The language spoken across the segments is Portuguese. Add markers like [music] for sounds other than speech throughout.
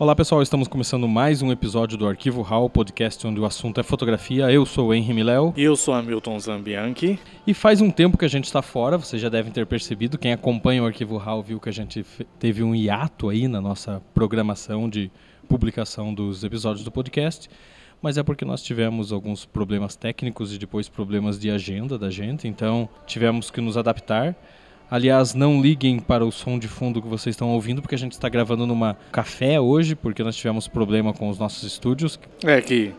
Olá pessoal, estamos começando mais um episódio do Arquivo HAL, podcast onde o assunto é fotografia. Eu sou o Henry Miléo. E eu sou Hamilton Zambianchi. E faz um tempo que a gente está fora, vocês já devem ter percebido. Quem acompanha o Arquivo HAL viu que a gente teve um hiato aí na nossa programação de publicação dos episódios do podcast. Mas é porque nós tivemos alguns problemas técnicos e depois problemas de agenda da gente, então tivemos que nos adaptar. Aliás, não liguem para o som de fundo que vocês estão ouvindo, porque a gente está gravando numa café hoje, porque nós tivemos problema com os nossos estúdios. É que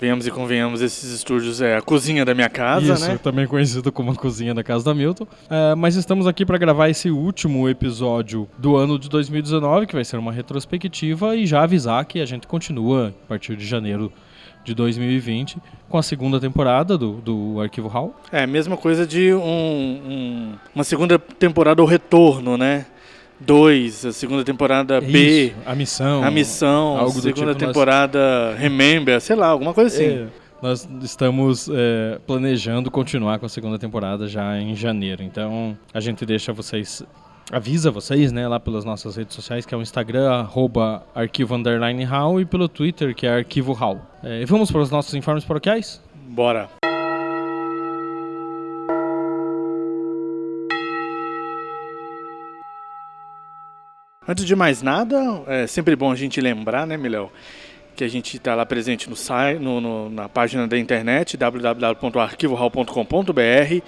venhamos e convenhamos, esses estúdios é a cozinha da minha casa, Isso, né? também conhecido como a cozinha da casa da Milton. É, mas estamos aqui para gravar esse último episódio do ano de 2019, que vai ser uma retrospectiva, e já avisar que a gente continua a partir de janeiro de 2020 com a segunda temporada do, do Arquivo HAL. É, mesma coisa de um, um, uma segunda temporada ou retorno, né? Dois, a segunda temporada B, a missão. a missão, algo do segunda tipo, nós- temporada Remember, sei lá, alguma coisa assim. É, nós estamos é, planejando continuar com a segunda temporada já em janeiro. Então a gente deixa vocês. Avisa vocês, né, lá pelas nossas redes sociais, que é o Instagram, arroba arquivo underline HAL, e pelo Twitter, que é arquivo HAL. É, e vamos para os nossos informes paroquiais? Bora. Antes de mais nada, é sempre bom a gente lembrar, né, Miléo, que a gente está lá presente no no, na página da internet www.arquivohal.com.br.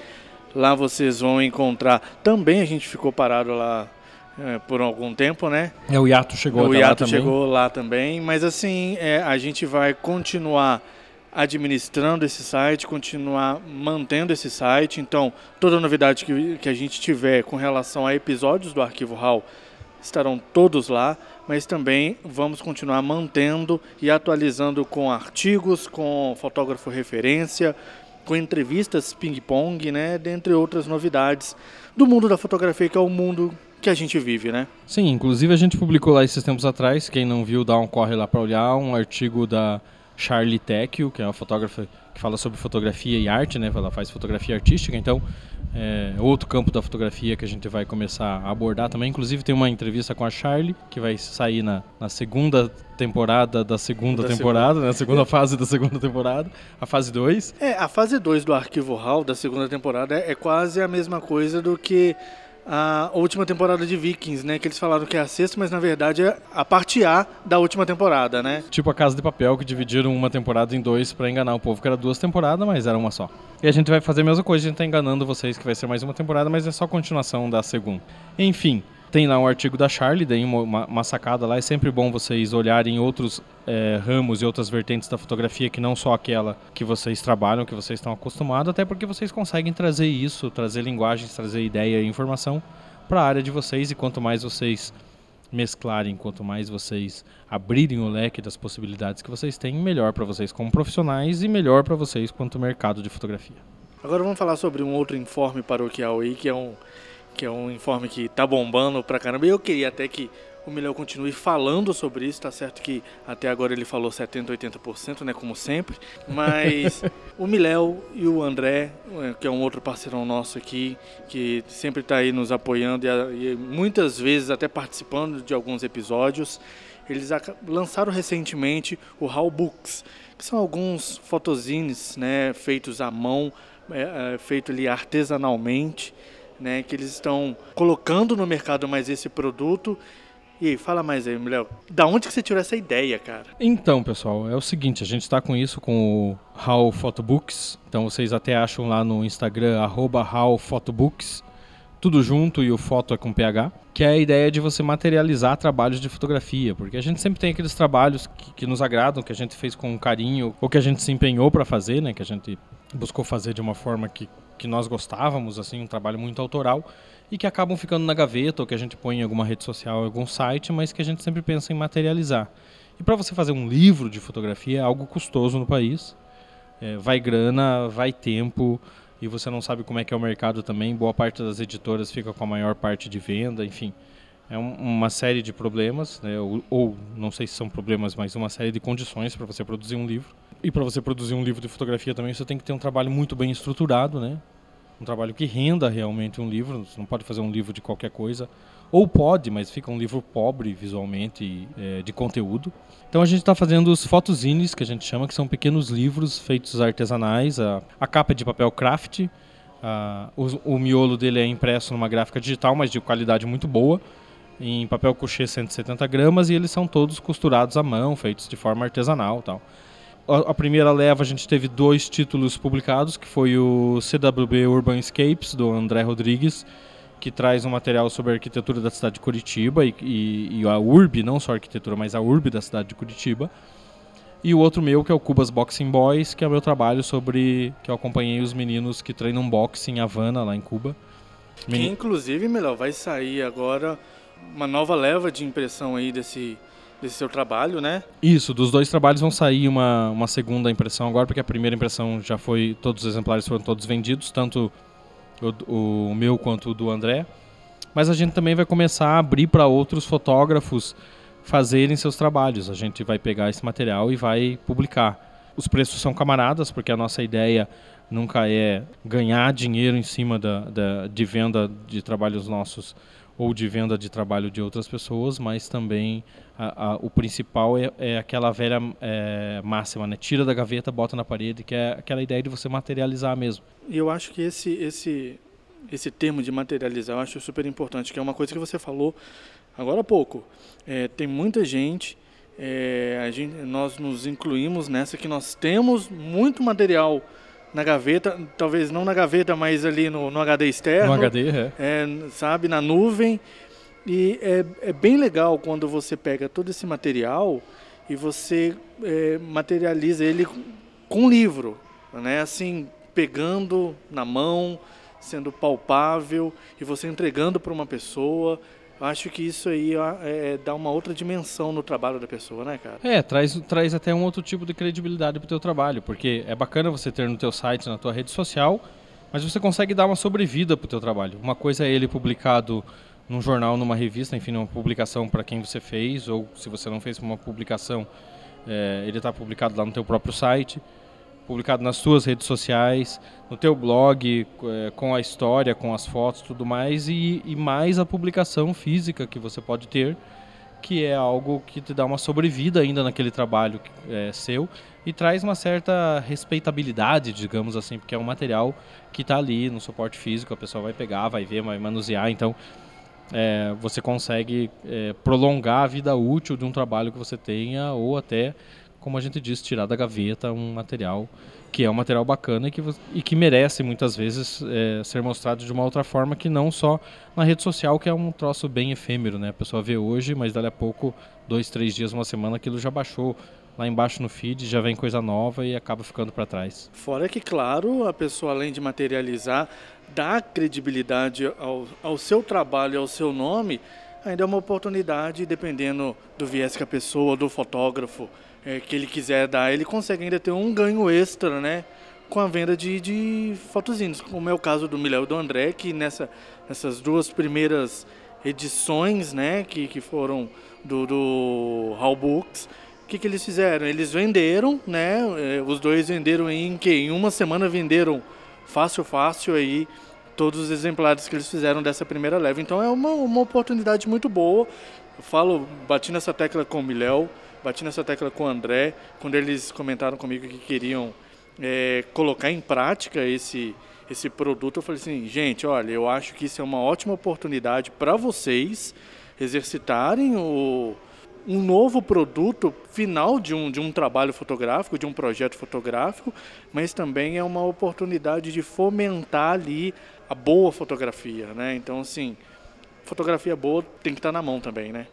Lá vocês vão encontrar. Também a gente ficou parado lá é, por algum tempo, né? É, o Yato chegou o até lá hiato também. chegou lá também, mas assim, é, a gente vai continuar administrando esse site, continuar mantendo esse site. Então, toda novidade que, que a gente tiver com relação a episódios do Arquivo RAW estarão todos lá, mas também vamos continuar mantendo e atualizando com artigos, com fotógrafo referência, com entrevistas ping-pong, né, dentre outras novidades do mundo da fotografia, que é o mundo que a gente vive, né? Sim, inclusive a gente publicou lá esses tempos atrás, quem não viu, dá um corre lá para olhar, um artigo da Charlie Tecchio, que é uma fotógrafa que fala sobre fotografia e arte, né? Ela faz fotografia artística, então é outro campo da fotografia que a gente vai começar a abordar também. Inclusive tem uma entrevista com a Charlie, que vai sair na, na segunda temporada da segunda Da temporada, né? A segunda fase da segunda temporada, a fase 2. É, a fase 2 do Arquivo RAW da segunda temporada é, é quase a mesma coisa do que a última temporada de Vikings, né? Que eles falaram que é a sexta, mas na verdade é a parte A da última temporada, né? Tipo a Casa de Papel, que dividiram uma temporada em dois pra enganar o povo, que era duas temporadas, mas era uma só. E a gente vai fazer a mesma coisa, a gente tá enganando vocês que vai ser mais uma temporada, mas é só continuação da segunda. Enfim, tem lá um artigo da Charlie, daí uma, uma- sacada lá. É sempre bom vocês olharem outros eh, ramos e outras vertentes da fotografia que não só aquela que vocês trabalham, que vocês estão acostumados, até porque vocês conseguem trazer isso, trazer linguagens, trazer ideia e informação para a área de vocês. E quanto mais vocês mesclarem, quanto mais vocês abrirem o leque das possibilidades que vocês têm, melhor para vocês como profissionais e melhor para vocês quanto mercado de fotografia. Agora vamos falar sobre um outro informe paroquial aí, que é um, que é um informe que tá bombando pra caramba. E eu queria até que o Milhão continue falando sobre isso, tá certo que até agora ele falou 70%, 80%, né, como sempre. Mas [laughs] o Miléo e o André, eh, que é um outro parceirão nosso aqui, que sempre tá aí nos apoiando e, e muitas vezes até participando de alguns episódios, eles lançaram recentemente o How Books, que são alguns fotozines, né, feitos à mão, é, é, feito ali artesanalmente, né, que eles estão colocando no mercado mais esse produto. E aí, fala mais aí, Léo. Da onde que você tirou essa ideia, cara? Então, pessoal, é o seguinte, a gente está com isso com o How Photobooks, então vocês até acham lá no Instagram, arroba How Photobooks, tudo junto e o foto é com PH, que é a ideia de você materializar trabalhos de fotografia, porque a gente sempre tem aqueles trabalhos que, que nos agradam, que a gente fez com carinho, ou que a gente se empenhou para fazer, né, que a gente buscou fazer de uma forma que, que nós gostávamos, assim, um trabalho muito autoral, e que acabam ficando na gaveta, ou que a gente põe em alguma rede social, algum site, mas que a gente sempre pensa em materializar. E para você fazer um livro de fotografia é algo custoso no país. É, vai grana, vai tempo, e você não sabe como é que é o mercado também. Boa parte das editoras fica com a maior parte de venda, enfim. É um- uma série de problemas, né? ou, ou não sei se são problemas, mas uma série de condições para você produzir um livro. E para você produzir um livro de fotografia também, você tem que ter um trabalho muito bem estruturado, né? Um trabalho que renda realmente um livro. Você não pode fazer um livro de qualquer coisa ou pode, mas fica um livro pobre visualmente é, de conteúdo. Então a gente está fazendo os fotozines, que a gente chama, que são pequenos livros feitos artesanais. A, a capa é de papel craft, a, o, o miolo dele é impresso numa gráfica digital, mas de qualidade muito boa, em papel couché 170 gramas, e eles são todos costurados à mão, feitos de forma artesanal tal. A, a primeira leva a gente teve dois títulos publicados, que foi o CWB Urban Escapes, do André Rodrigues, que traz um material sobre a arquitetura da cidade de Curitiba e, e, e, a URB, não só a arquitetura, mas a URB da cidade de Curitiba. E o outro meu, que é o Cubas Boxing Boys, que é o meu trabalho sobre. que eu acompanhei os meninos que treinam boxe em Havana, lá em Cuba. Que inclusive, melhor, vai sair agora uma nova leva de impressão aí desse, desse seu trabalho, né? Isso, dos dois trabalhos vão sair uma, uma segunda impressão agora, porque a primeira impressão já foi. todos os exemplares foram todos vendidos, tanto o, o meu quanto o do André. Mas a gente também vai começar a abrir para outros fotógrafos fazerem seus trabalhos. A gente vai pegar esse material e vai publicar. Os preços são camaradas, porque a nossa ideia nunca é ganhar dinheiro em cima da, da, de venda de trabalhos nossos ou de venda de trabalho de outras pessoas, mas também a, a, o principal é, é aquela velha é, máxima, né? Tira da gaveta, bota na parede, que é aquela ideia de você materializar mesmo. E eu acho que esse, esse, esse termo de materializar eu acho super importante, que é uma coisa que você falou agora há pouco. É, tem muita gente, é, gente, nós nos incluímos nessa que nós temos muito material na gaveta, talvez não na gaveta, mas ali no, no HD externo. No HD, é. é. Sabe, na nuvem. E é, é bem legal quando você pega todo esse material e você é, materializa ele com livro, né? Assim, pegando na mão, sendo palpável e você entregando para uma pessoa. Acho que isso aí é, é, dá uma outra dimensão no trabalho da pessoa, né, cara? É, traz, traz até um outro tipo de credibilidade pro teu trabalho, porque é bacana você ter no teu site, na tua rede social, mas você consegue dar uma sobrevida pro teu trabalho. Uma coisa é ele publicado num jornal, numa revista, enfim, uma publicação para quem você fez, ou se você não fez uma publicação, é, ele está publicado lá no teu próprio site publicado nas suas redes sociais, no teu blog, é, com a história, com as fotos, tudo mais, e, e, mais a publicação física que você pode ter, que é algo que te dá uma sobrevida ainda naquele trabalho é, seu e traz uma certa respeitabilidade, digamos assim, porque é um material que está ali no suporte físico, a pessoa vai pegar, vai ver, vai manusear, então é, você consegue é, prolongar a vida útil de um trabalho que você tenha ou até como a gente disse, tirar da gaveta um material que é um material bacana e que, e que merece muitas vezes é, ser mostrado de uma outra forma que não só na rede social, que é um troço bem efêmero, né? A pessoa vê hoje, mas dali a pouco, dois, três dias, uma semana, aquilo já baixou lá embaixo no feed, já vem coisa nova e acaba ficando para trás. Fora que, claro, a pessoa além de materializar, dá credibilidade ao, ao seu trabalho, ao seu nome, ainda é uma oportunidade, dependendo do viés que a pessoa, do fotógrafo, é, que ele quiser dar, ele consegue ainda ter um ganho extra, né? Com a venda de, de fotozinhos, como é o caso do Miléo e do André, que nessa, nessas duas primeiras edições, né, que, que foram do, do Hall Books, o que, que eles fizeram? Eles venderam, né? É, os dois venderam em que? Em uma semana venderam fácil, fácil aí todos os exemplares que eles fizeram dessa primeira leva. Então é uma, uma oportunidade muito boa. Eu falo, bati nessa tecla com o Miléo, bati nessa tecla com o André, quando eles comentaram comigo que queriam é, colocar em prática esse, esse produto, eu falei assim, gente, olha, eu acho que isso é uma ótima oportunidade para vocês exercitarem o, um novo produto final de um, de um trabalho fotográfico, de um projeto fotográfico, mas também é uma oportunidade de fomentar ali a boa fotografia, né? Então, assim, fotografia boa tem que estar na mão também, né?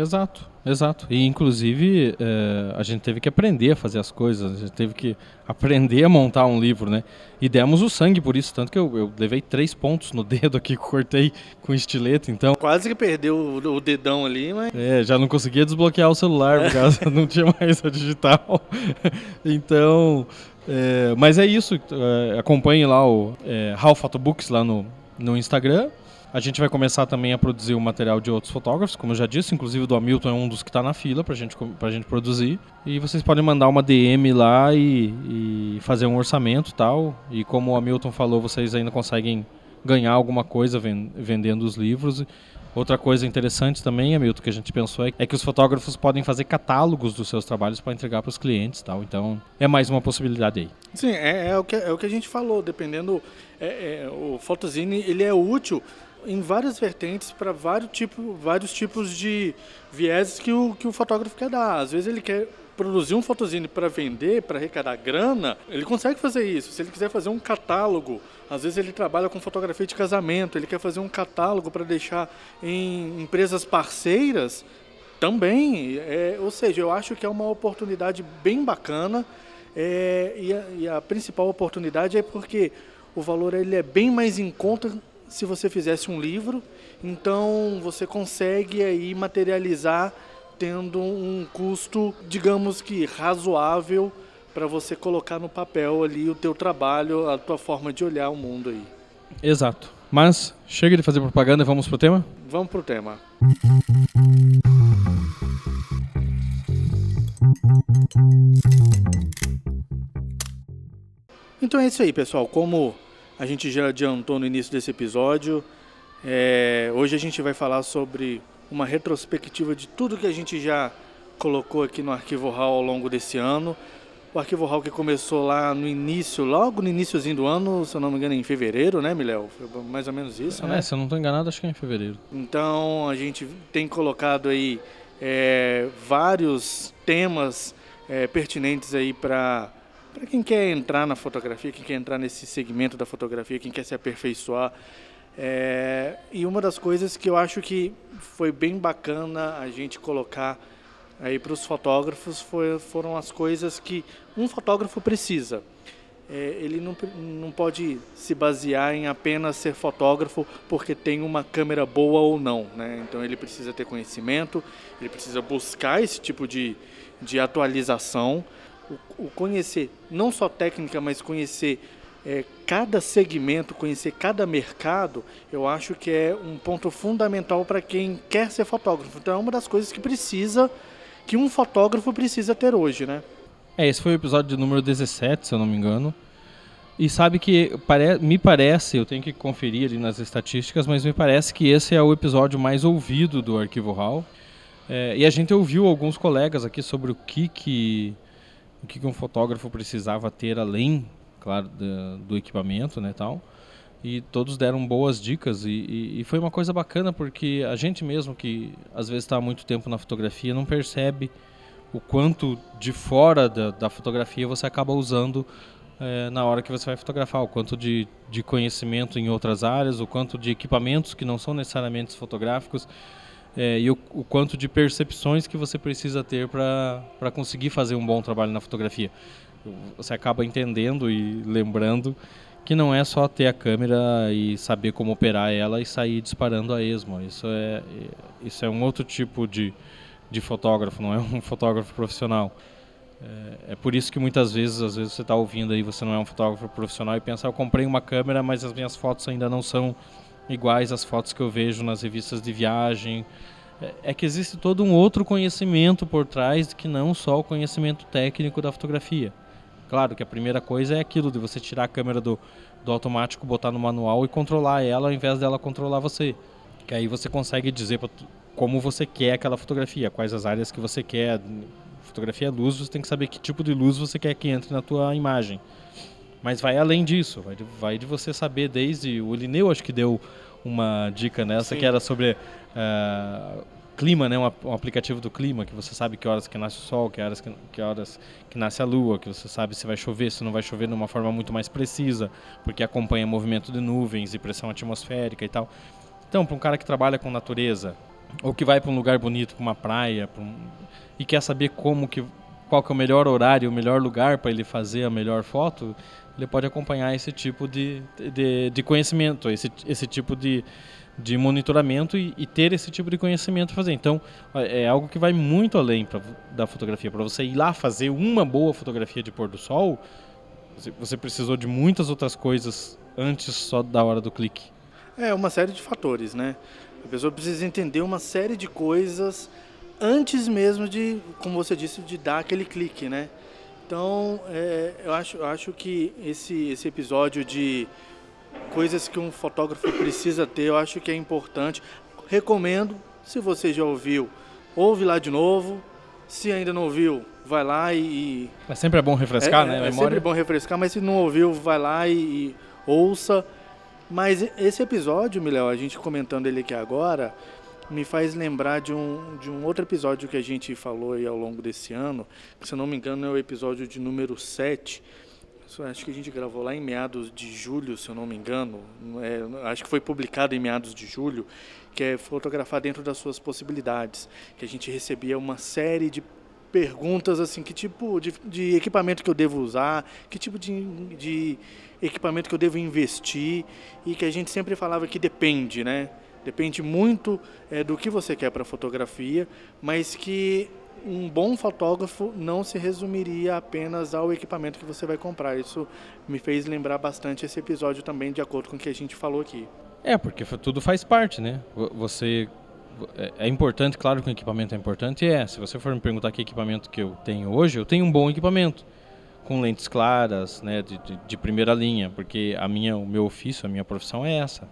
Exato, exato. E inclusive é, a gente teve que aprender a fazer as coisas, a gente teve que aprender a montar um livro, né? E demos o sangue por isso, tanto que eu, eu levei três pontos no [laughs] dedo aqui, cortei com estilete, então... Quase que perdeu o, o dedão ali, mas... É, já não conseguia desbloquear o celular, por causa [laughs] não tinha mais a digital. [laughs] então... É, mas é isso, é, acompanhe lá o é, How Photobooks lá no, no Instagram a gente vai começar também a produzir o material de outros fotógrafos, como eu já disse, inclusive do Hamilton é um dos que está na fila para gente, a gente produzir. E vocês podem mandar uma DM lá e, e fazer um orçamento tal. E como o Hamilton falou, vocês ainda conseguem ganhar alguma coisa vendendo os livros. Outra coisa interessante também, Hamilton, que a gente pensou é, é que os fotógrafos podem fazer catálogos dos seus trabalhos para entregar para os clientes tal. Então, é mais uma possibilidade aí. Sim, é, é, o, que, é o que a gente falou, dependendo. É, é, o Photozine ele é útil em várias vertentes para vários, tipo, vários tipos de vieses que o, que o fotógrafo quer dar. Às vezes ele quer produzir um fotozine para vender, para arrecadar grana, ele consegue fazer isso. Se ele quiser fazer um catálogo, às vezes ele trabalha com fotografia de casamento, ele quer fazer um catálogo para deixar em empresas parceiras, também. É, ou seja, eu acho que é uma oportunidade bem bacana. É, e, a, e, a, principal oportunidade é porque o valor ele é bem mais em conta se você fizesse um livro. Então você consegue aí materializar tendo um custo, digamos que razoável para você colocar no papel ali o teu trabalho, a tua forma de olhar o mundo aí. Exato. Mas chega de fazer propaganda, vamos pro tema? Vamos pro tema. Então é isso aí, pessoal. Como a gente já adiantou no início desse episódio, é, hoje a gente vai falar sobre uma retrospectiva de tudo que a gente já colocou aqui no Arquivo Hall ao longo desse ano. O Arquivo Hall que começou lá no início, logo no iníciozinho do ano, se eu não me engano, em fevereiro, né, Miléo? Foi mais ou menos isso, é, né? se eu não estou enganado, acho que é em fevereiro. Então, a gente tem colocado aí é, vários temas é, pertinentes aí para para quem quer entrar na fotografia, quem quer entrar nesse segmento da fotografia, quem quer se aperfeiçoar. É, e uma das coisas que eu acho que foi bem bacana a gente colocar aí para os fotógrafos foi, foram as coisas que um fotógrafo precisa. É, ele não, não pode se basear em apenas ser fotógrafo porque tem uma câmera boa ou não. Né? Então ele precisa ter conhecimento, ele precisa buscar esse tipo de, de atualização, o, o conhecer não só técnica, mas conhecer é, cada segmento, conhecer cada mercado, eu acho que é um ponto fundamental para quem quer ser fotógrafo. Então é uma das coisas que precisa, que um fotógrafo precisa ter hoje, né? É, esse foi o episódio número 17, se eu não me engano. E sabe que pare... me parece, eu tenho que conferir ali nas estatísticas, mas me parece que esse é o episódio mais ouvido do Arquivo Hall. É, e a gente ouviu alguns colegas aqui sobre o que, que, o que, que um fotógrafo precisava ter além claro, do, do equipamento, né, tal. E todos deram boas dicas e, e, e, foi uma coisa bacana porque a gente mesmo que às vezes está há muito tempo na fotografia não percebe o quanto de fora da, da fotografia você acaba usando é, na hora que você vai fotografar, o quanto de, de conhecimento em outras áreas, o quanto de equipamentos que não são necessariamente fotográficos é, e o, o, quanto de percepções que você precisa ter para conseguir fazer um bom trabalho na fotografia você acaba entendendo e lembrando que não é só ter a câmera e saber como operar ela e sair disparando a esmo. Isso é, isso é um outro tipo de, de fotógrafo, não é um [laughs] fotógrafo profissional. É, é por isso que muitas vezes, às vezes você está ouvindo aí, você não é um fotógrafo profissional e pensa, eu comprei uma câmera, mas as minhas fotos ainda não são iguais às fotos que eu vejo nas revistas de viagem. É, é que existe todo um outro conhecimento por trás que não só o conhecimento técnico da fotografia. Claro que a primeira coisa é aquilo de você tirar a câmera do, do automático, botar no manual e controlar ela ao invés dela controlar você. Que aí você consegue dizer como você quer aquela fotografia, quais as áreas que você quer. Fotografia é luz, você tem que saber que tipo de luz você quer que entre na tua imagem. Mas vai além disso, vai de, vai de você saber desde... O Lineu acho que deu uma dica nessa, Sim. que era sobre... Uh, clima, né? Um, um, aplicativo do clima, que você sabe que horas que nasce o sol, que horas que, que horas que nasce a lua, que você sabe se vai chover, se não vai chover de uma forma muito mais precisa, porque acompanha movimento de nuvens e pressão atmosférica e tal. Então, para um cara que trabalha com natureza, ou que vai para um lugar bonito, para uma praia, um, e quer saber como que qual que é o melhor horário, o melhor lugar para ele fazer a melhor foto, ele pode acompanhar esse tipo de, de, de conhecimento, esse, esse tipo de, de monitoramento e, e, ter esse tipo de conhecimento fazer. Então, é algo que vai muito além pra, da fotografia. Para você ir lá fazer uma boa fotografia de pôr do sol, você, você, precisou de muitas outras coisas antes só da hora do clique. É, uma série de fatores, né? A pessoa precisa entender uma série de coisas antes mesmo de, como você disse, de dar aquele clique, né? Então, é, eu acho, eu acho que esse, esse episódio de coisas que um fotógrafo precisa ter, eu acho que é importante. recomendo. Se você já ouviu, ouve lá de novo. Se ainda não ouviu, vai lá e. É sempre é bom refrescar, é, né? É sempre bom refrescar, mas se não ouviu, vai lá e, e ouça. Mas esse episódio, Miléo, a gente comentando ele aqui agora, me faz lembrar de um, de um outro episódio que a gente falou aí ao longo desse ano, que se não me engano é o episódio de número 7. Acho que a gente gravou lá em meados de julho, se eu não me engano. É, acho que foi publicado em meados de julho, que é fotografar dentro das suas possibilidades. Que a gente recebia uma série de perguntas assim, que tipo de, de equipamento que eu devo usar, que tipo de, de equipamento que eu devo investir, e que a gente sempre falava que depende, né? Depende muito é, do que você quer para fotografia, mas que um bom fotógrafo não se resumiria apenas ao equipamento que você vai comprar. Isso me fez lembrar bastante esse episódio também, de acordo com o que a gente falou aqui. É, porque tudo faz parte, né? Você é, é importante, claro que o equipamento é importante, é. Se você for me perguntar que equipamento que eu tenho hoje, eu tenho um bom equipamento com lentes claras, né, de, de, de primeira linha, porque a minha, o meu ofício, a minha profissão é essa.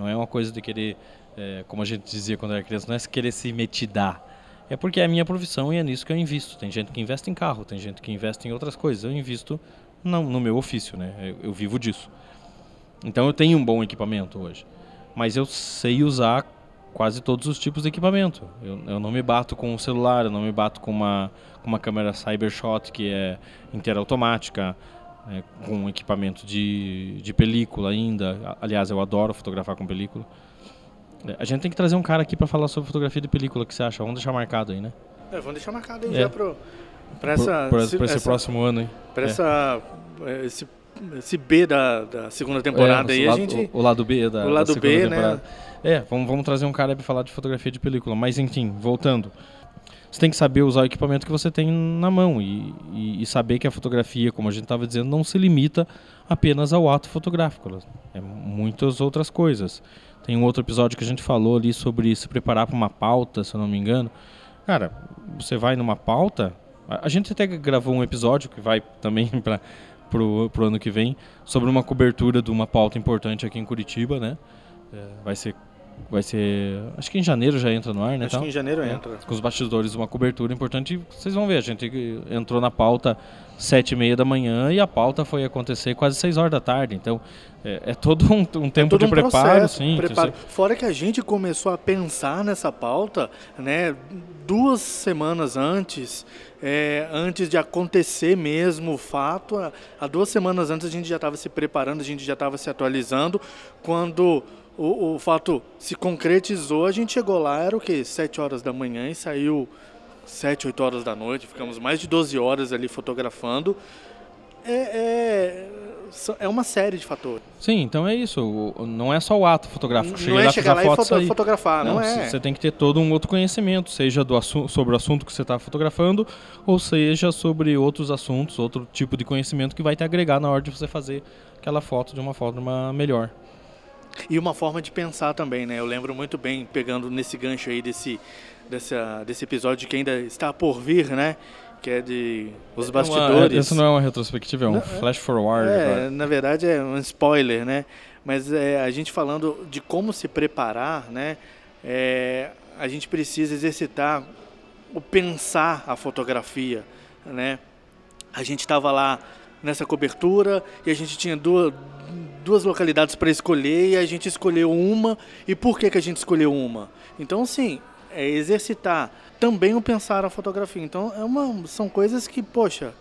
Não é uma coisa de querer, é, como a gente dizia quando era criança, não é querer se metidar. É porque é a minha profissão e é nisso que eu invisto. Tem gente que investe em carro, tem gente que investe em outras coisas. Eu invisto no, no meu ofício, né? Eu, eu vivo disso. Então eu tenho um bom equipamento hoje. Mas eu sei usar quase todos os tipos de equipamento. Eu, eu não me bato com um celular, eu não me bato com uma, com uma câmera Cybershot que é inteira automática é, com equipamento de, de película ainda. Aliás, eu adoro fotografar com película. É, a gente tem que trazer um cara aqui para falar sobre fotografia de película, o que você acha? Vamos deixar marcado aí, né? É, vamos deixar marcado aí é. já pro, pra essa... Por, por esse essa, próximo ano, hein? Pra é. essa... É, esse, esse B da, da segunda temporada aí, lado, a gente... O, o, lado B da, o lado da B, temporada. né? É, vamos, vamos trazer um cara para falar de fotografia de película. Mas, enfim, voltando você tem que saber usar o equipamento que você tem na mão e, e, e saber que a fotografia, como a gente estava dizendo, não se limita apenas ao ato fotográfico. É muitas outras coisas. Tem um outro episódio que a gente falou ali sobre se preparar para uma pauta, se eu não me engano. Cara, você vai numa pauta. A gente até gravou um episódio que vai também [laughs] para pro, ano que vem sobre uma cobertura de uma pauta importante aqui em Curitiba, né? É, vai ser vai ser. Acho que em janeiro já entra no ar, né? Acho então, que em janeiro é, entra. Com os bastidores, uma cobertura importante. Vocês vão ver, a gente entrou na pauta sete e meia da manhã e a pauta foi acontecer quase seis horas da tarde. Então, é, é todo um, um é tempo é todo de um preparo, processo, sim. Preparo. Fora que a gente começou a pensar nessa pauta, né? Duas semanas antes. É, antes de acontecer mesmo o fato, há duas semanas antes a gente já estava se preparando, a gente já estava se atualizando, quando o, o fato se concretizou, a gente chegou lá, era o quê? 7 horas da manhã e saiu 7, 8 horas da noite, ficamos mais de 12 horas ali fotografando. É, é, é uma série de fatores. Sim, então é isso. Não é só o ato fotográfico. Cheguei não é lá, chegar lá e foto, fotografar, não, não, é. Você tem que ter todo um outro conhecimento, seja do sobre o assunto que você está fotografando, ou seja sobre outros assuntos, outro tipo de conhecimento que vai te agregar na hora de você fazer aquela foto de uma forma melhor. E uma forma de pensar também, né? Eu lembro muito bem, pegando nesse gancho aí desse, dessa, desse episódio que ainda está por vir, né? Que é de Os é Bastidores. Uma, isso não é uma retrospectiva, é um não, flash forward. É, na verdade é um spoiler, né? Mas é, a gente falando de como se preparar, né? É, a gente precisa exercitar o pensar a fotografia, né? A gente estava lá nessa cobertura e a gente tinha duas, duas localidades para escolher e a gente escolheu uma. E por que, que a gente escolheu uma? Então, sim, é exercitar também o pensar a fotografia. Então, é uma, são coisas que, poxa,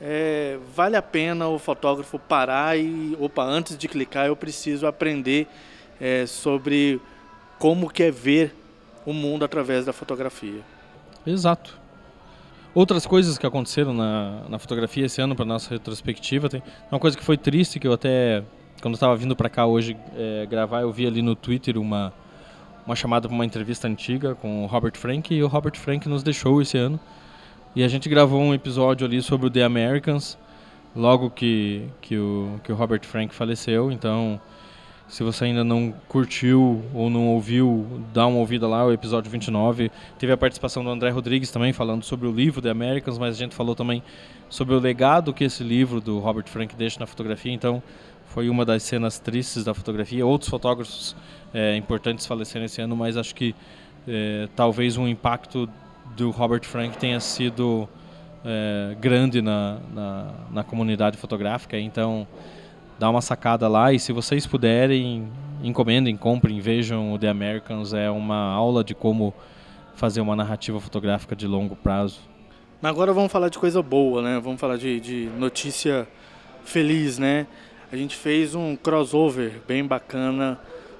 é, vale a pena o fotógrafo parar e, opa, antes de clicar, eu preciso aprender é, sobre como que é ver o mundo através da fotografia. Exato. Outras coisas que aconteceram na, na fotografia esse ano para nossa retrospectiva, tem uma coisa que foi triste que eu até quando eu estava vindo para cá hoje é, gravar, eu vi ali no Twitter uma uma chamada para uma entrevista antiga com o Robert Frank e o Robert Frank nos deixou esse ano. E a gente gravou um episódio ali sobre o The Americans, logo que, que, o, que o Robert Frank faleceu. Então, se você ainda não curtiu ou não ouviu, dá uma ouvida lá, o episódio 29. Teve a participação do André Rodrigues também, falando sobre o livro The Americans, mas a gente falou também sobre o legado que esse livro do Robert Frank deixa na fotografia. Então, foi uma das cenas tristes da fotografia. Outros fotógrafos é, importantes faleceram esse ano, mas acho que é, talvez um impacto do Robert Frank tenha sido é, grande na, na, na, comunidade fotográfica. Então, dá uma sacada lá e se vocês puderem, encomendem, comprem, vejam o The Americans. É uma aula de como fazer uma narrativa fotográfica de longo prazo. Agora vamos falar de coisa boa, né? Vamos falar de, de notícia feliz, né? A gente fez um crossover bem bacana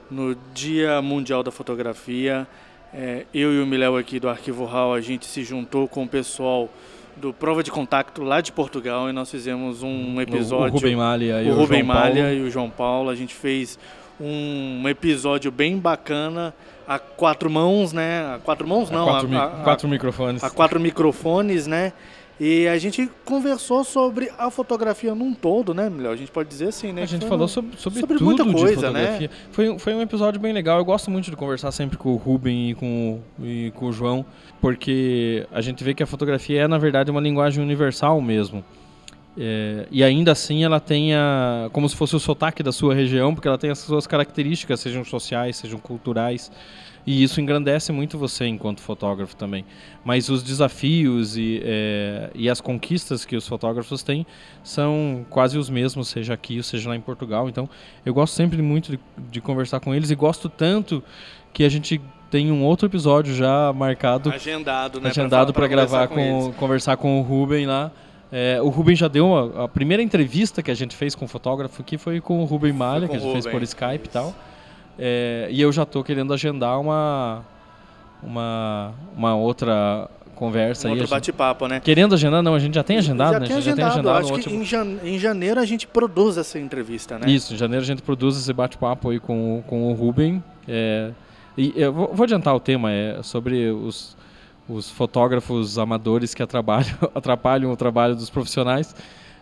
no Dia Mundial da Fotografia. É, eu e o Miléo aqui do Arquivo RAW, a gente se juntou com o pessoal do Prova de Contacto lá de Portugal e nós fizemos um episódio. O Rubem Malha e o, o Rubem João Malha Paulo. e o João Paulo. A gente fez um episódio bem bacana a quatro mãos, né? A quatro mãos não, a quatro, a, a, quatro microfones. A quatro microfones, né? E a gente conversou sobre a fotografia num todo, né, melhor? A gente pode dizer assim, né? A gente falou sobre, sobre, sobre tudo muita coisa, né? Foi, foi um episódio bem legal. Eu gosto muito de conversar sempre com o Ruben e com, e com o João, porque a gente vê que a fotografia é, na verdade, uma linguagem universal mesmo. É, e ainda assim ela tem a, como se fosse o sotaque da sua região, porque ela tem as suas características, sejam sociais, sejam culturais. E isso engrandece muito você enquanto fotógrafo também. Mas os desafios e, é, e as conquistas que os fotógrafos têm são quase os mesmos, seja aqui ou seja lá em Portugal. Então eu gosto sempre muito de, de conversar com eles e gosto tanto que a gente tem um outro episódio já marcado. Agendado, né? Agendado para gravar com, com conversar com o Ruben lá. É, o Ruben já deu uma, a primeira entrevista que a gente fez com o fotógrafo aqui foi com o Ruben Malha, que a gente Ruben. fez por Skype e tal. É, e eu já estou querendo agendar uma, uma, uma outra conversa um aí. Outro bate-papo, né? Querendo agendar, não, a gente já tem agendado, já né? Tem agendado, já tem agendado. Acho que em, em janeiro a gente produz essa entrevista, né? Isso, em janeiro a gente produz esse bate-papo aí com, com o Ruben. É, e eu vou, vou adiantar o tema, é sobre os, os fotógrafos amadores que atrapalham, [laughs] atrapalham o trabalho dos profissionais.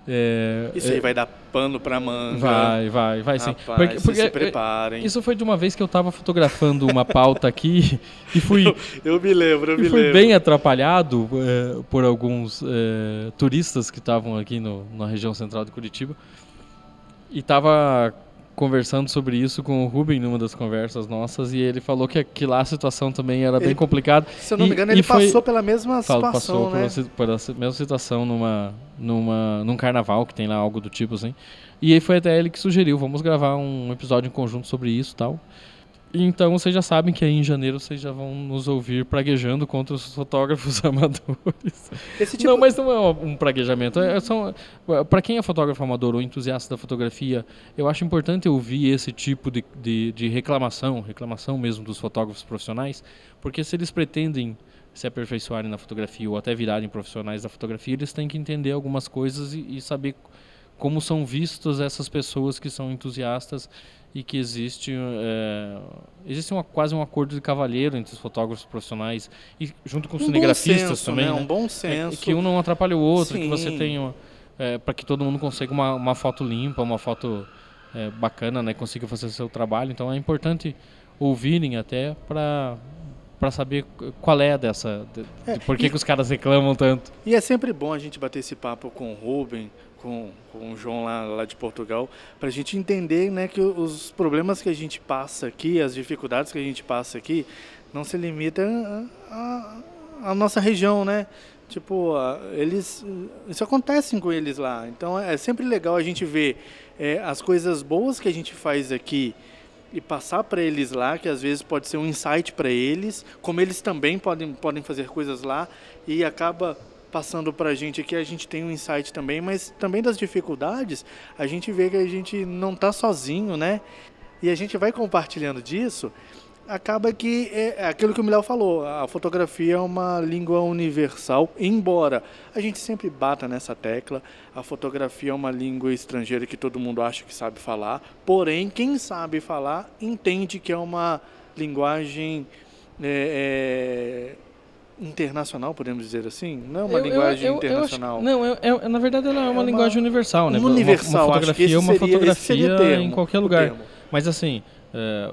É, isso aí é, vai dar pano para manga. Vai, vai, vai sim. Rapaz, porque, porque, se preparem. Isso foi de uma vez que eu estava fotografando uma pauta aqui e fui. Eu, eu me lembro, eu me fui lembro. bem atrapalhado é, por alguns é, turistas que estavam aqui no, na região central de Curitiba. E estava conversando sobre isso com o Ruben numa das conversas nossas e ele falou que, que lá a situação também era ele, bem complicada. Se eu não me engano, ele foi, passou pela mesma situação, passou né? Pela, pela mesma situação numa, numa, num carnaval que tem lá algo do tipo assim. E aí foi até ele que sugeriu, vamos gravar um episódio em conjunto sobre isso tal. Então vocês já sabem que aí em janeiro vocês já vão nos ouvir praguejando contra os fotógrafos [laughs] amadores. Tipo... Não, mas não é um praguejamento. É, são, para quem é fotógrafo amador ou entusiasta da fotografia, eu acho importante ouvir esse tipo de, de, de reclamação, reclamação mesmo dos fotógrafos profissionais, porque se eles pretendem se aperfeiçoarem na fotografia ou até virarem profissionais da fotografia, eles têm que entender algumas coisas e, e saber como são vistas essas pessoas que são entusiastas e que existe é, existe uma, quase um acordo de cavalheiro entre os fotógrafos profissionais e junto com os um cinegrafistas senso, também, né? né? um bom senso, é, que um não atrapalha o outro, Sim. que você tenha é, para que todo mundo consiga uma, uma foto limpa, uma foto é, bacana, né? Consiga fazer seu trabalho. Então é importante ouvirem até para para saber qual é dessa, de, é, de por que, e, que os caras reclamam tanto. E é sempre bom a gente bater esse papo com o Ruben, com, com o João lá, lá de Portugal, para a gente entender né, que os problemas que a gente passa aqui, as dificuldades que a gente passa aqui, não se limitam à nossa região, né? Tipo, eles, isso acontece com eles lá. Então é sempre legal a gente ver é, as coisas boas que a gente faz aqui e passar para eles lá, que às vezes pode ser um insight para eles, como eles também podem, podem fazer coisas lá e acaba passando para a gente aqui, a gente tem um insight também, mas também das dificuldades, a gente vê que a gente não está sozinho, né? E a gente vai compartilhando disso, acaba que é, é aquilo que o Miléo falou, a fotografia é uma língua universal, embora a gente sempre bata nessa tecla, a fotografia é uma língua estrangeira que todo mundo acha que sabe falar, porém, quem sabe falar entende que é uma linguagem é, é, internacional, podemos dizer assim? Não é uma eu, linguagem eu, eu, internacional. Acho, não, é, na verdade ela é uma, é uma linguagem universal, né? Universal, uma, uma fotografia é uma seria, fotografia termo, em qualquer lugar. Mas assim, é,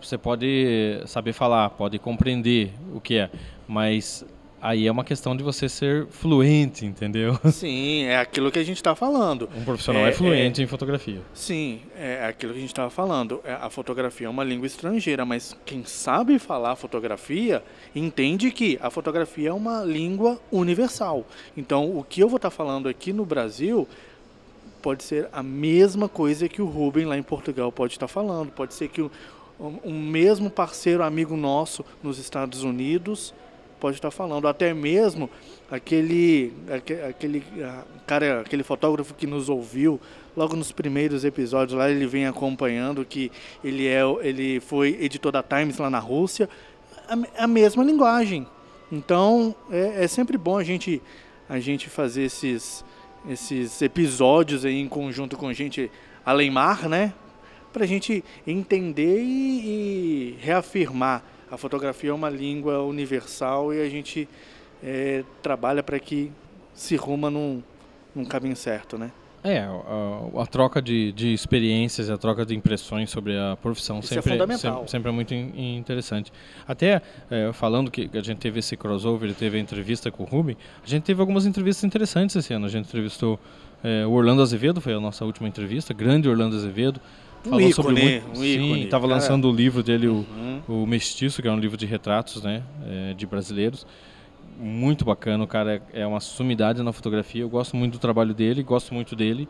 você pode saber falar, pode compreender o que é, mas Aí é uma questão de você ser fluente, entendeu? [laughs] Sim, é aquilo que a gente está falando. Um profissional é, é fluente é, em fotografia. Sim, é aquilo que a gente estava falando. É, a fotografia é uma língua estrangeira, mas quem sabe falar fotografia entende que a fotografia é uma língua universal. Então, o que eu vou estar tá falando aqui no Brasil pode ser a mesma coisa que o Ruben lá em Portugal pode estar tá falando. Pode ser que o, um mesmo parceiro amigo nosso nos Estados Unidos pode estar falando, até mesmo aquele, aquele cara, aquele fotógrafo que nos ouviu logo nos primeiros episódios lá, ele vem acompanhando que ele é, ele foi editor da Times lá na Rússia, a, a mesma linguagem. Então é, é, sempre bom a gente a gente fazer esses esses episódios aí em conjunto com gente além mar, né? Para a gente entender e, e reafirmar a fotografia é uma língua universal e a gente é, trabalha para que se ruma num, num caminho certo, né? É, a, a troca de, de experiências, a troca de impressões sobre a profissão Isso sempre, é sempre, sempre, é muito in, interessante. Até é, falando que a gente teve esse crossover, teve a entrevista com o Ruben, a gente teve algumas entrevistas interessantes esse ano. A gente entrevistou é, o Orlando Azevedo, foi a nossa última entrevista, grande Orlando Azevedo. Um falou ícone, sobre muito, um ícone. Sim, estava lançando o livro dele, uhum. o, o Mestiço, que é um livro de retratos né, é, de brasileiros. Muito bacana, o cara é, é uma sumidade na fotografia. Eu gosto muito do trabalho dele, gosto muito dele.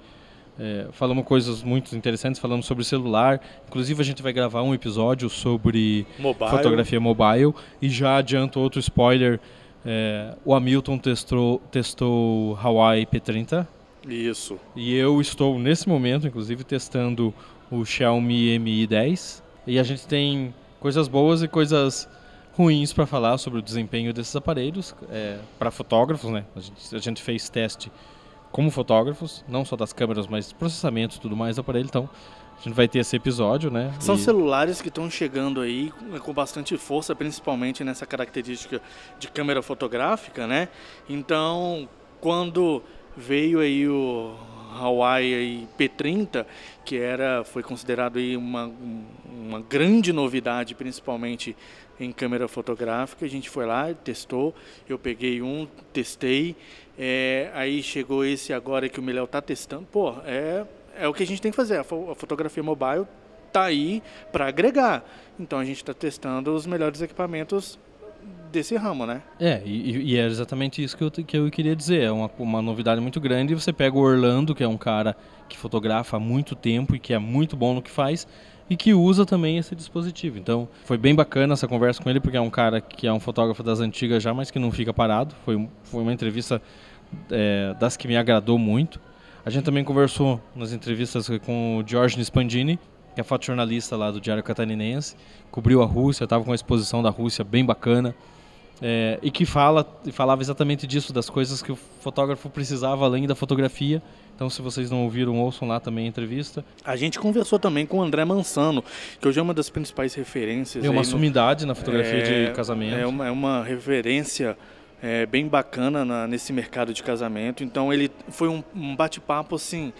É, falamos coisas muito interessantes, falamos sobre celular. Inclusive, a gente vai gravar um episódio sobre mobile. fotografia mobile. E já adianto outro spoiler: é, o Hamilton testou, testou Hawaii P30. Isso. E eu estou, nesse momento, inclusive, testando o Xiaomi Mi 10 e a gente tem coisas boas e coisas ruins para falar sobre o desempenho desses aparelhos é, para fotógrafos, né? A gente, a gente, fez teste como fotógrafos, não só das câmeras, mas processamento tudo mais do aparelho, então a gente vai ter esse episódio, né? São e... celulares que estão chegando aí com bastante força, principalmente nessa característica de câmera fotográfica, né? Então, quando veio aí o Hawaii P30, que era, foi considerado aí uma, uma grande novidade, principalmente em câmera fotográfica. A gente foi lá, testou, eu peguei um, testei, é, aí chegou esse agora que o Miléo está testando. Pô, é, é o que a gente tem que fazer, a, fo a fotografia mobile está aí para agregar. Então a gente está testando os melhores equipamentos desse ramo, né? É, e, e, é exatamente isso que eu, que eu queria dizer. É uma, uma novidade muito grande. Você pega o Orlando, que é um cara que fotografa há muito tempo e que é muito bom no que faz, e que usa também esse dispositivo. Então, foi bem bacana essa conversa com ele, porque é um cara que é um fotógrafo das antigas já, mas que não fica parado. Foi, foi uma entrevista é, das que me agradou muito. A gente também conversou nas entrevistas com o George Spandini, que é fotojornalista lá do Diário Catarinense, cobriu a Rússia, estava com a exposição da Rússia bem bacana. É, e que fala falava exatamente disso, das coisas que o fotógrafo precisava além da fotografia. Então, se vocês não ouviram, ouçam lá também a entrevista. A gente conversou também com o André Mansano, que hoje é uma das principais referências. É uma sumidade no... na fotografia é, de casamento. É uma, é uma referência é, bem bacana na, nesse mercado de casamento. Então, ele foi um, um bate-papo assim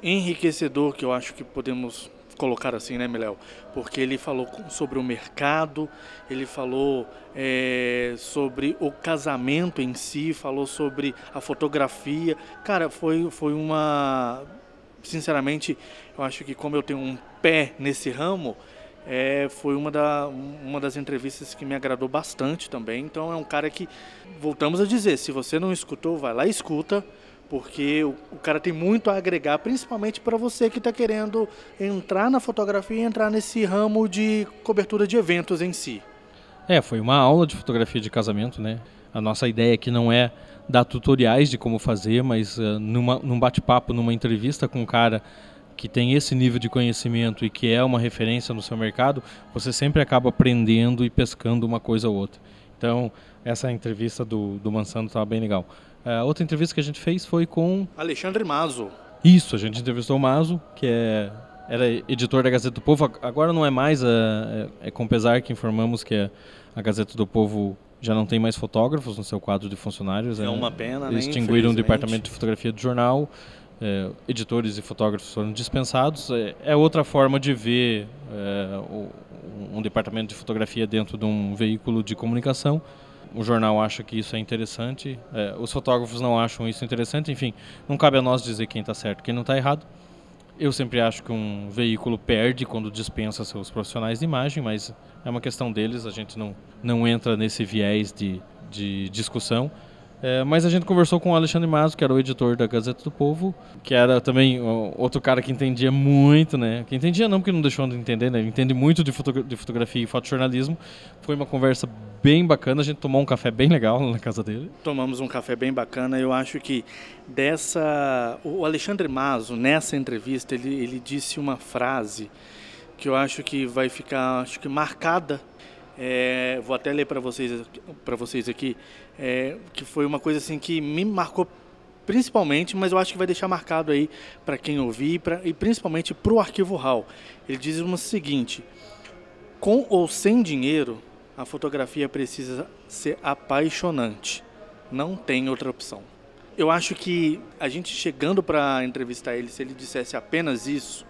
enriquecedor que eu acho que podemos colocar assim, né, Miléo? Porque ele falou sobre o mercado, ele falou é, sobre o casamento em si, falou sobre a fotografia. Cara, foi, foi uma. Sinceramente, eu acho que como eu tenho um pé nesse ramo, é, foi uma, da, uma das entrevistas que me agradou bastante também. Então é um cara que, voltamos a dizer, se você não escutou, vai lá e escuta porque o, cara tem muito a agregar, principalmente para você que está querendo entrar na fotografia e entrar nesse ramo de cobertura de eventos em si. É, foi uma aula de fotografia de casamento, né? A nossa ideia aqui não é dar tutoriais de como fazer, mas uh, numa, num bate-papo, numa entrevista com um cara que tem esse nível de conhecimento e que é uma referência no seu mercado, você sempre acaba aprendendo e pescando uma coisa ou outra. Então, essa entrevista do, do Mansano estava bem legal. A é, outra entrevista que a gente fez foi com. Alexandre Mazo. Isso, a gente entrevistou o Mazo, que é, era editor da Gazeta do Povo. Agora não é mais, é, é, é com pesar que informamos que a Gazeta do Povo já não tem mais fotógrafos no seu quadro de funcionários. É, é uma pena, Eles né? extinguiram o departamento de fotografia do jornal. É, editores e fotógrafos foram dispensados. É, é outra forma de ver é, o, um departamento de fotografia dentro de um veículo de comunicação o jornal acha que isso é interessante, é, os fotógrafos não acham isso interessante, enfim, não cabe a nós dizer quem está certo, quem não está errado. Eu sempre acho que um veículo perde quando dispensa seus profissionais de imagem, mas é uma questão deles, a gente não, não entra nesse viés de, de discussão. É, mas a gente conversou com o Alexandre Mazo, que era o editor da Gazeta do Povo, que era também outro cara que entendia muito, né? Que entendia não, porque não deixou de entender, né? Ele entende muito de, fotogra de fotografia e fotojornalismo. Foi uma conversa bem bacana, a gente tomou um café bem legal na casa dele. Tomamos um café bem bacana, eu acho que dessa... O Alexandre Mazo, nessa entrevista, ele, ele disse uma frase que eu acho que vai ficar acho que marcada é, vou até ler para vocês vocês aqui é, que foi uma coisa assim que me marcou principalmente, mas eu acho que vai deixar marcado aí para quem ouvir pra, e principalmente para o arquivo RAW. Ele diz o seguinte: com ou sem dinheiro, a fotografia precisa ser apaixonante. Não tem outra opção. Eu acho que a gente chegando para entrevistar ele, se ele dissesse apenas isso,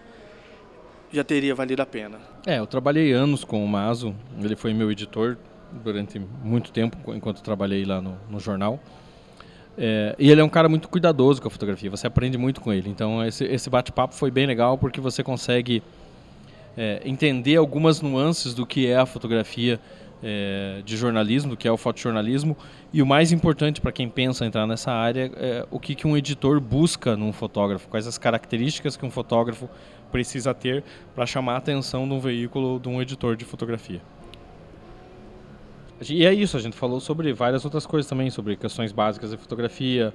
já teria valido a pena. É, eu trabalhei anos com o Mazo, ele foi meu editor durante muito tempo, enquanto trabalhei lá no, no jornal. É, e ele é um cara muito cuidadoso com a fotografia, você aprende muito com ele. Então, esse, esse bate-papo foi bem legal porque você consegue é, entender algumas nuances do que é a fotografia é, de jornalismo, do que é o fotojornalismo. E o mais importante para quem pensa entrar nessa área é o que, que um editor busca num fotógrafo, quais as características que um fotógrafo precisa ter para chamar a atenção de um veículo, de um editor de fotografia. E é isso, a gente falou sobre várias outras coisas também, sobre questões básicas de fotografia,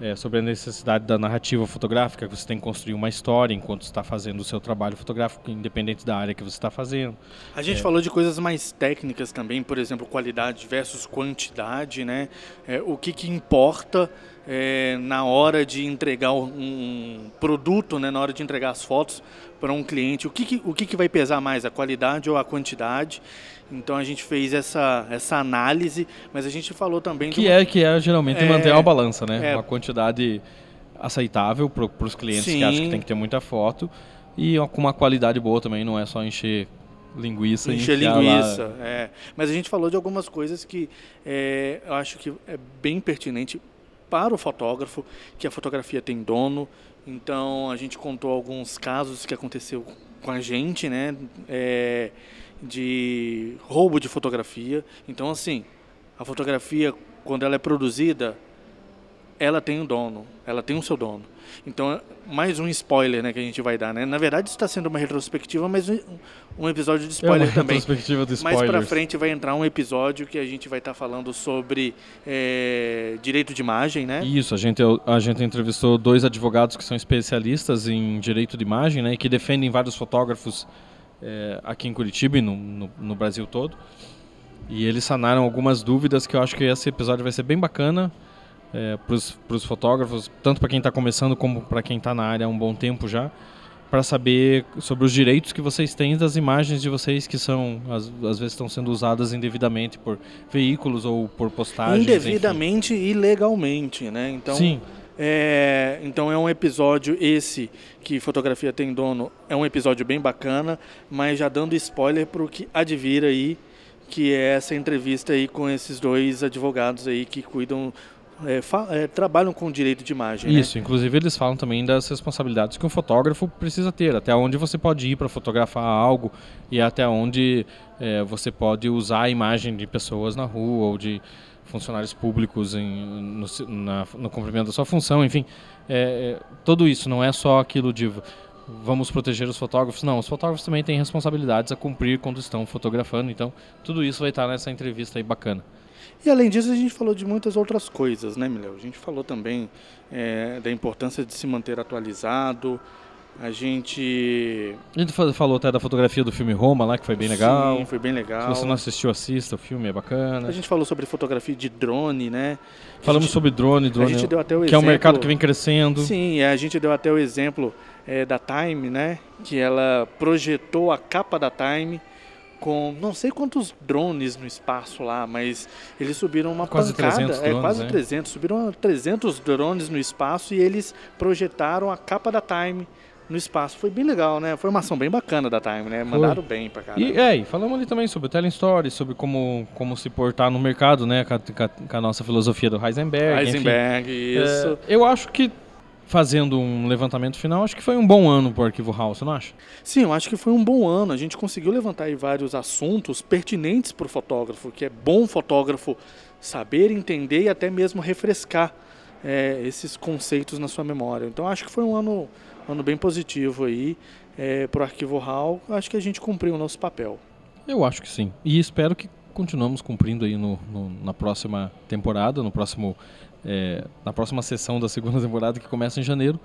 é, sobre a necessidade da narrativa fotográfica, que você tem que construir uma história enquanto está fazendo o seu trabalho fotográfico, independente da área que você está fazendo. A gente é. falou de coisas mais técnicas também, por exemplo, qualidade versus quantidade, né? É, o que, que importa é, na hora de entregar um produto, né, na hora de entregar as fotos para um cliente, o que, que o que, que vai pesar mais, a qualidade ou a quantidade? Então a gente fez essa, essa análise, mas a gente falou também que uma... é que é geralmente é, manter uma balança, né, é, uma quantidade aceitável para os clientes sim. que acham que tem que ter muita foto e com uma qualidade boa também, não é só encher linguiça encher linguiça lá. é mas a gente falou de algumas coisas que é, eu acho que é bem pertinente para o fotógrafo, que a fotografia tem dono. Então a gente contou alguns casos que aconteceu com a gente, né, é, de roubo de fotografia. Então assim, a fotografia quando ela é produzida, ela tem um dono, ela tem o seu dono. Então, mais um spoiler né, que a gente vai dar. Né? Na verdade, isso está sendo uma retrospectiva, mas um episódio de spoiler é uma também. Retrospectiva de Mais para frente vai entrar um episódio que a gente vai estar tá falando sobre é, direito de imagem, né? Isso, a gente, a gente entrevistou dois advogados que são especialistas em direito de imagem, né? E que defendem vários fotógrafos é, aqui em Curitiba e no, no, no Brasil todo. E eles sanaram algumas dúvidas que eu acho que esse episódio vai ser bem bacana é, para os fotógrafos, tanto para quem está começando como para quem está na área há um bom tempo já, para saber sobre os direitos que vocês têm das imagens de vocês que são às, às vezes estão sendo usadas indevidamente por veículos ou por postagens. Indevidamente enfim. e legalmente, né? Então, Sim. É, então é um episódio esse que fotografia tem dono é um episódio bem bacana, mas já dando spoiler para o que advira aí que é essa entrevista aí com esses dois advogados aí que cuidam é, é, trabalham com direito de imagem. Né? Isso, né? inclusive eles falam também das responsabilidades que um fotógrafo precisa ter, até onde você pode ir para fotografar algo e até onde é, você pode usar a imagem de pessoas na rua ou de funcionários públicos em, no, na, no cumprimento da sua função, enfim, é, é, tudo isso não é só aquilo de vamos proteger os fotógrafos. Não, os fotógrafos também têm responsabilidades a cumprir quando estão fotografando. Então, tudo isso vai estar nessa entrevista aí bacana. E além disso, a gente falou de muitas outras coisas, né, Miléo? A gente falou também é, da importância de se manter atualizado. A gente. A gente falou até da fotografia do filme Roma lá, que foi bem legal. Sim, foi bem legal. Se você não assistiu, assista, o filme é bacana. A gente falou sobre fotografia de drone, né? Falamos gente... sobre drone, drone. A gente deu até o que exemplo... é um mercado que vem crescendo. Sim, a gente deu até o exemplo é, da Time, né? Que ela projetou a capa da Time com não sei quantos drones no espaço lá, mas eles subiram uma quase pancada, 300 drones, é quase 300, subiram 300 drones no espaço e eles projetaram a capa da Time no espaço. Foi bem legal, né? Foi uma ação bem bacana da Time, né? Mandaram bem pra caramba. E, é, e falamos ali também sobre o Telling Story, sobre como, como se portar no mercado, né? Com a, com a- nossa filosofia do Heisenberg. enfim. Heisenberg, isso. É, eu acho que, fazendo um levantamento final, acho que foi um bom ano pro Arquivo House, você não acha? Sim, eu acho que foi um bom ano. A gente conseguiu levantar aí vários assuntos pertinentes para o fotógrafo, que é bom o fotógrafo saber, entender e até mesmo refrescar é, esses conceitos na sua memória. Então acho que foi um ano, um ano bem positivo aí para o Arquivo RAW. Acho que a gente cumpriu o nosso papel. Eu acho que sim. E espero que continuamos cumprindo aí no, no- na próxima temporada, no próximo, é, na próxima sessão da segunda [laughs] temporada que começa em janeiro.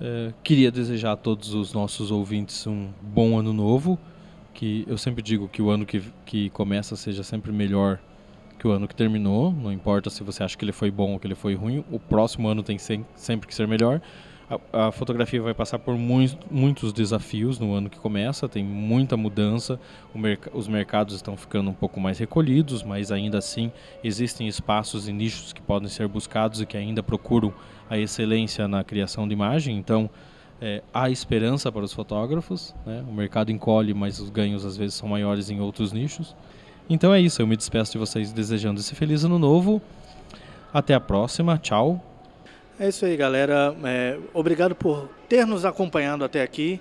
É, queria desejar a todos os nossos ouvintes um bom ano novo. Que eu sempre digo que o ano que, que começa seja sempre melhor que o ano que terminou. Não importa se você acha que ele foi bom ou que ele foi ruim. O próximo ano tem sem- sempre que ser melhor. A, a fotografia vai passar por muitos, muitos desafios no ano que começa. Tem muita mudança. Merc- os mercados estão ficando um pouco mais recolhidos, mas ainda assim existem espaços e nichos que podem ser buscados e que ainda procuram a excelência na criação de imagem. Então, é, há esperança para os fotógrafos. Né? O mercado encolhe, mas os ganhos às vezes são maiores em outros nichos. Então é isso. Eu me despeço de vocês desejando esse feliz ano novo. Até a próxima. Tchau. É isso aí, galera. É, obrigado por ter nos acompanhado até aqui.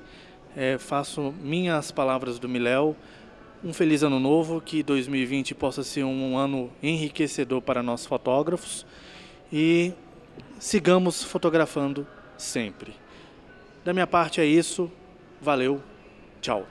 É, faço minhas palavras do Miléu. Um feliz ano novo, que 2020 possa ser um ano enriquecedor para nós fotógrafos e sigamos fotografando sempre. Da minha parte é isso. Valeu. Tchau.